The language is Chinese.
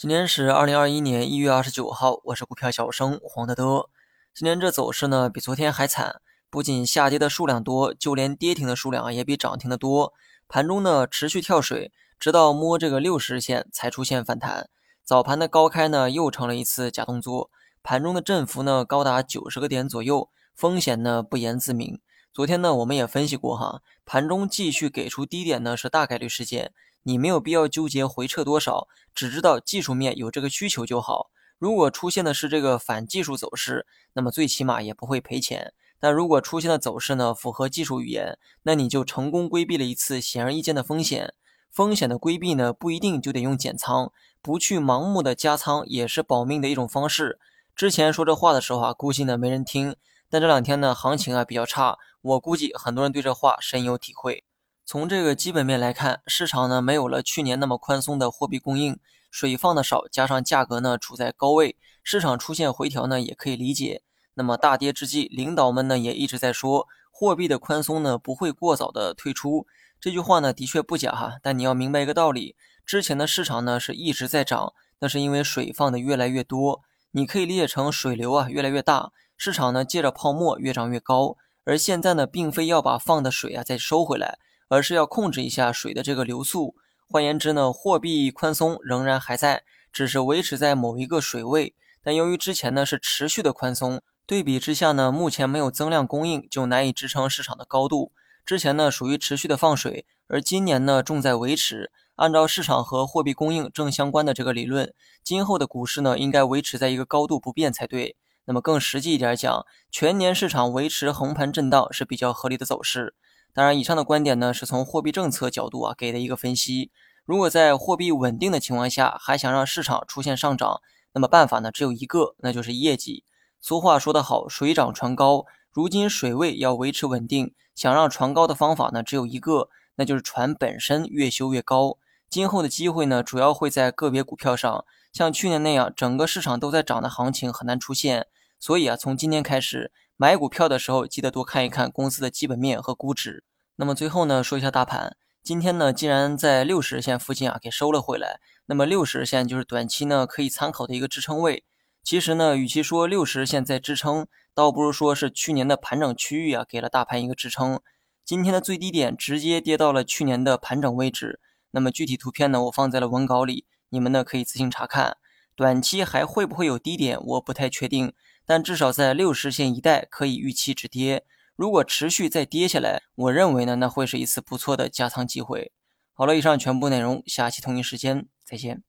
今天是二零二一年一月二十九号，我是股票小生黄德德。今天这走势呢，比昨天还惨，不仅下跌的数量多，就连跌停的数量也比涨停的多。盘中呢持续跳水，直到摸这个六十日线才出现反弹。早盘的高开呢又成了一次假动作，盘中的振幅呢高达九十个点左右，风险呢不言自明。昨天呢我们也分析过哈，盘中继续给出低点呢是大概率事件。你没有必要纠结回撤多少，只知道技术面有这个需求就好。如果出现的是这个反技术走势，那么最起码也不会赔钱。但如果出现的走势呢符合技术语言，那你就成功规避了一次显而易见的风险。风险的规避呢不一定就得用减仓，不去盲目的加仓也是保命的一种方式。之前说这话的时候啊，估计呢没人听。但这两天呢行情啊比较差，我估计很多人对这话深有体会。从这个基本面来看，市场呢没有了去年那么宽松的货币供应，水放的少，加上价格呢处在高位，市场出现回调呢也可以理解。那么大跌之际，领导们呢也一直在说，货币的宽松呢不会过早的退出。这句话呢的确不假哈，但你要明白一个道理，之前的市场呢是一直在涨，那是因为水放的越来越多，你可以理解成水流啊越来越大，市场呢借着泡沫越涨越高。而现在呢，并非要把放的水啊再收回来。而是要控制一下水的这个流速。换言之呢，货币宽松仍然还在，只是维持在某一个水位。但由于之前呢是持续的宽松，对比之下呢，目前没有增量供应，就难以支撑市场的高度。之前呢属于持续的放水，而今年呢重在维持。按照市场和货币供应正相关的这个理论，今后的股市呢应该维持在一个高度不变才对。那么更实际一点讲，全年市场维持横盘震荡是比较合理的走势。当然，以上的观点呢，是从货币政策角度啊给的一个分析。如果在货币稳定的情况下，还想让市场出现上涨，那么办法呢只有一个，那就是业绩。俗话说得好，水涨船高。如今水位要维持稳定，想让船高的方法呢只有一个，那就是船本身越修越高。今后的机会呢，主要会在个别股票上，像去年那样整个市场都在涨的行情很难出现。所以啊，从今天开始。买股票的时候，记得多看一看公司的基本面和估值。那么最后呢，说一下大盘。今天呢，既然在六十日线附近啊给收了回来，那么六十日线就是短期呢可以参考的一个支撑位。其实呢，与其说六十日线在支撑，倒不如说是去年的盘整区域啊给了大盘一个支撑。今天的最低点直接跌到了去年的盘整位置。那么具体图片呢，我放在了文稿里，你们呢可以自行查看。短期还会不会有低点，我不太确定。但至少在六十线一带可以预期止跌。如果持续再跌下来，我认为呢，那会是一次不错的加仓机会。好了，以上全部内容，下期同一时间再见。